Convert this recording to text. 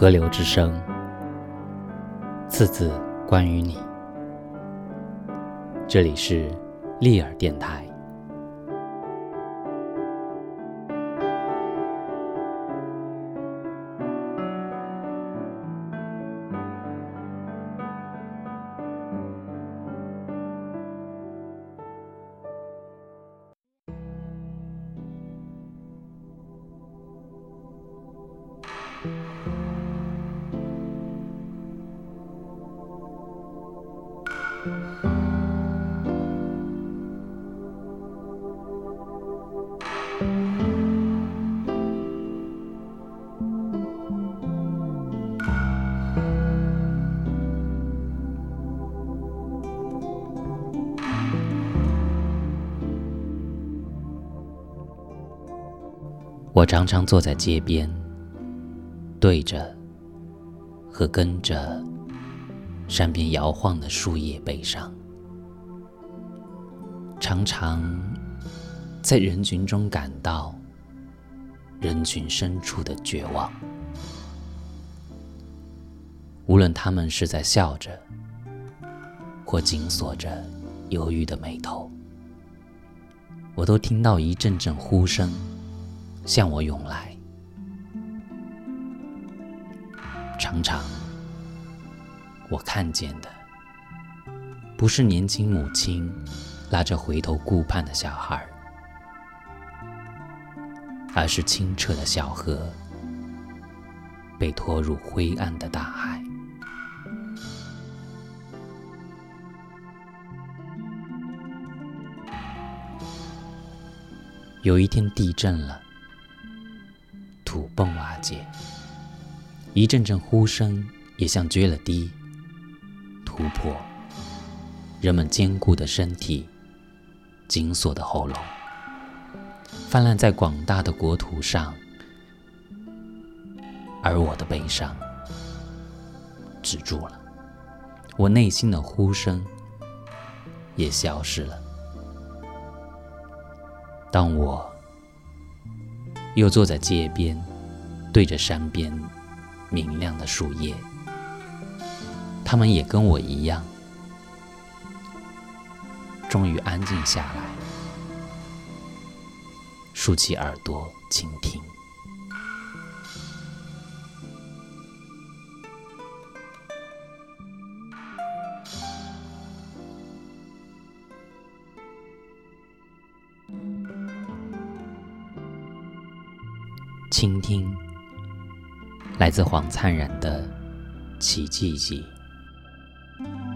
河流之声，次次关于你。这里是利尔电台。我常常坐在街边，对着和跟着山边摇晃的树叶悲伤，常常在人群中感到人群深处的绝望。无论他们是在笑着，或紧锁着忧郁的眉头，我都听到一阵阵呼声。向我涌来，常常我看见的不是年轻母亲拉着回头顾盼的小孩，而是清澈的小河被拖入灰暗的大海。有一天地震了。土崩瓦解，一阵阵呼声也像决了堤，突破人们坚固的身体、紧锁的喉咙，泛滥在广大的国土上。而我的悲伤止住了，我内心的呼声也消失了。当我。又坐在街边，对着山边明亮的树叶，他们也跟我一样，终于安静下来，竖起耳朵倾听。倾听，来自黄灿然的《奇迹 Bye.